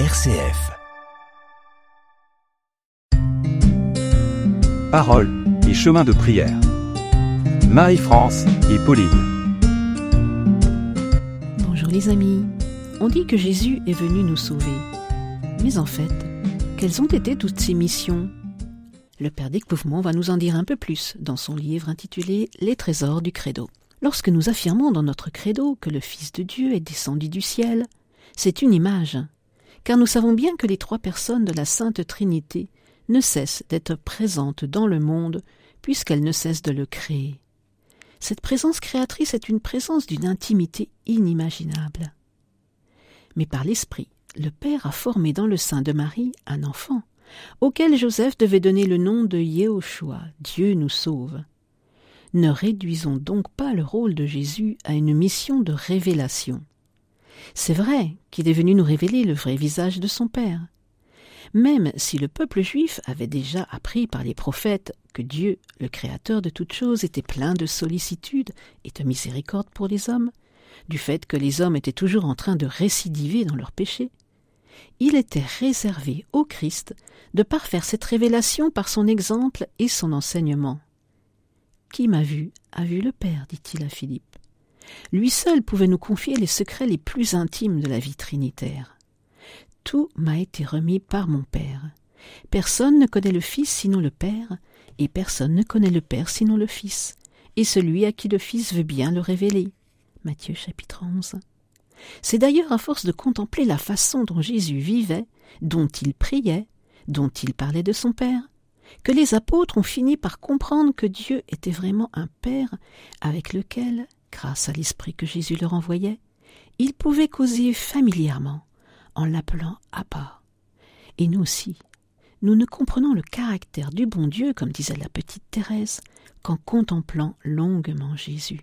RCF. Parole et chemin de prière. Marie-France et Pauline. Bonjour les amis. On dit que Jésus est venu nous sauver. Mais en fait, quelles ont été toutes ces missions? Le Père Découvement va nous en dire un peu plus dans son livre intitulé Les trésors du credo. Lorsque nous affirmons dans notre credo que le Fils de Dieu est descendu du ciel, c'est une image, car nous savons bien que les trois personnes de la Sainte Trinité ne cessent d'être présentes dans le monde puisqu'elles ne cessent de le créer. Cette présence créatrice est une présence d'une intimité inimaginable. Mais par l'Esprit, le Père a formé dans le sein de Marie un enfant, auquel Joseph devait donner le nom de Yehoshua, Dieu nous sauve. Ne réduisons donc pas le rôle de Jésus à une mission de révélation. C'est vrai qu'il est venu nous révéler le vrai visage de son Père. Même si le peuple juif avait déjà appris par les prophètes que Dieu, le Créateur de toutes choses, était plein de sollicitude et de miséricorde pour les hommes, du fait que les hommes étaient toujours en train de récidiver dans leurs péchés, il était réservé au Christ de parfaire cette révélation par son exemple et son enseignement. Qui m'a vu a vu le Père, dit-il à Philippe. Lui seul pouvait nous confier les secrets les plus intimes de la vie trinitaire. Tout m'a été remis par mon Père. Personne ne connaît le Fils sinon le Père, et personne ne connaît le Père sinon le Fils, et celui à qui le Fils veut bien le révéler. Matthieu chapitre 11. C'est d'ailleurs à force de contempler la façon dont Jésus vivait, dont il priait, dont il parlait de son Père, que les apôtres ont fini par comprendre que Dieu était vraiment un Père avec lequel, grâce à l'Esprit que Jésus leur envoyait, ils pouvaient causer familièrement, en l'appelant Abba. Et nous aussi, nous ne comprenons le caractère du bon Dieu, comme disait la petite Thérèse, qu'en contemplant longuement Jésus.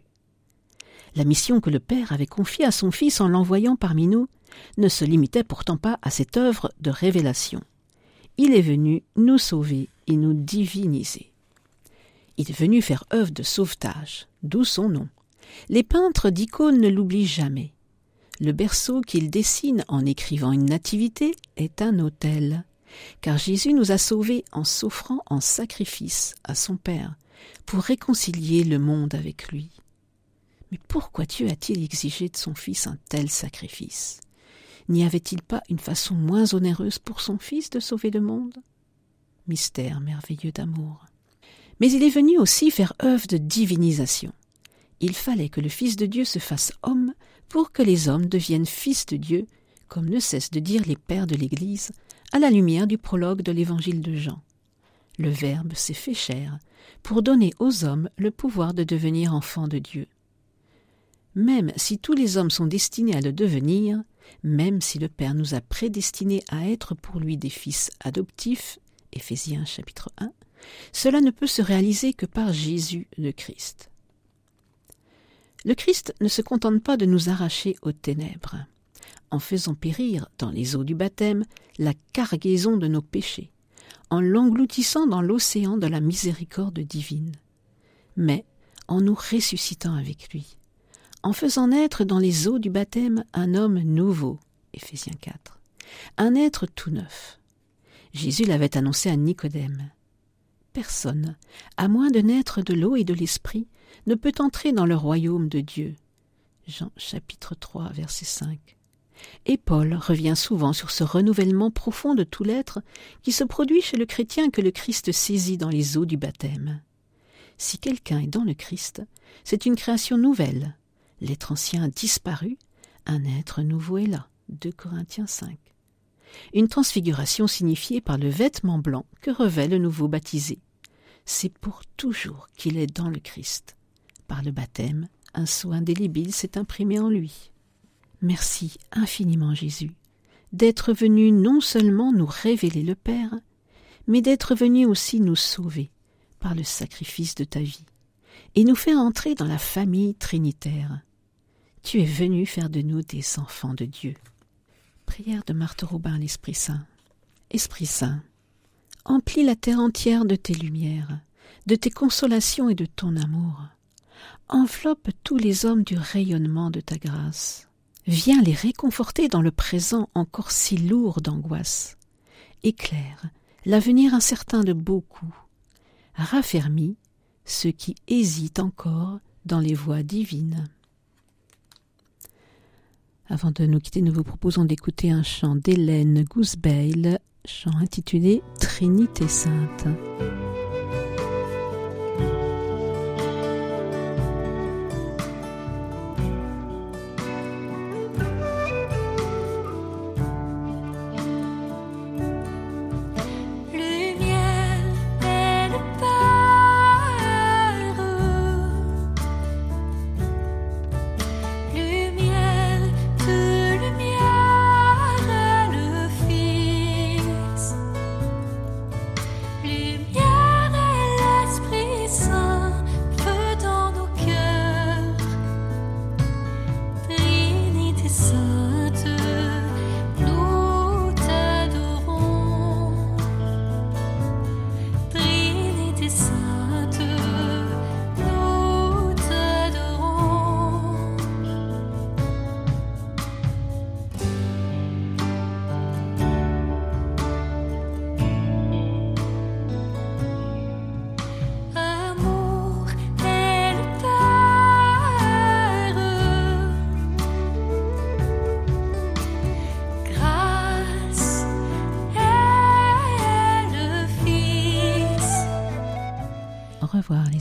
La mission que le Père avait confiée à son Fils en l'envoyant parmi nous ne se limitait pourtant pas à cette œuvre de révélation. Il est venu nous sauver et nous diviniser. Il est venu faire œuvre de sauvetage, d'où son nom. Les peintres d'icônes ne l'oublient jamais. Le berceau qu'il dessine en écrivant une nativité est un autel, car Jésus nous a sauvés en s'offrant en sacrifice à son Père pour réconcilier le monde avec lui. Mais pourquoi Dieu a-t-il exigé de son Fils un tel sacrifice? N'y avait-il pas une façon moins onéreuse pour son Fils de sauver le monde? Mystère merveilleux d'amour. Mais il est venu aussi faire œuvre de divinisation. Il fallait que le Fils de Dieu se fasse homme pour que les hommes deviennent fils de Dieu, comme ne cessent de dire les pères de l'Église, à la lumière du prologue de l'Évangile de Jean. Le Verbe s'est fait chair pour donner aux hommes le pouvoir de devenir enfants de Dieu. Même si tous les hommes sont destinés à le devenir, même si le Père nous a prédestinés à être pour lui des fils adoptifs, Éphésiens chapitre 1, cela ne peut se réaliser que par Jésus le Christ. Le Christ ne se contente pas de nous arracher aux ténèbres, en faisant périr dans les eaux du baptême la cargaison de nos péchés, en l'engloutissant dans l'océan de la miséricorde divine, mais en nous ressuscitant avec lui en faisant naître dans les eaux du baptême un homme nouveau. Éphésiens 4. Un être tout neuf. Jésus l'avait annoncé à Nicodème. Personne, à moins de naître de l'eau et de l'esprit, ne peut entrer dans le royaume de Dieu. Jean chapitre 3 verset 5. Et Paul revient souvent sur ce renouvellement profond de tout l'être qui se produit chez le chrétien que le Christ saisit dans les eaux du baptême. Si quelqu'un est dans le Christ, c'est une création nouvelle, L'être ancien a disparu, un être nouveau est là. 2 Corinthiens 5. Une transfiguration signifiée par le vêtement blanc que revêt le nouveau baptisé. C'est pour toujours qu'il est dans le Christ. Par le baptême, un sceau indélébile s'est imprimé en lui. Merci infiniment Jésus d'être venu non seulement nous révéler le Père, mais d'être venu aussi nous sauver par le sacrifice de ta vie et nous faire entrer dans la famille trinitaire. Tu es venu faire de nous des enfants de Dieu. Prière de Marthe Saint. Esprit Saint, emplis la terre entière de tes lumières, de tes consolations et de ton amour. Enveloppe tous les hommes du rayonnement de ta grâce. Viens les réconforter dans le présent encore si lourd d'angoisse. Éclaire l'avenir incertain de beaucoup. Raffermis ceux qui hésitent encore dans les voies divines. Avant de nous quitter, nous vous proposons d'écouter un chant d'Hélène Gousbeil, chant intitulé Trinité Sainte.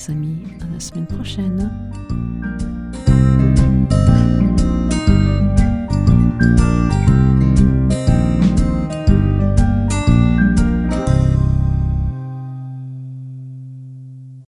Amis. À la semaine prochaine.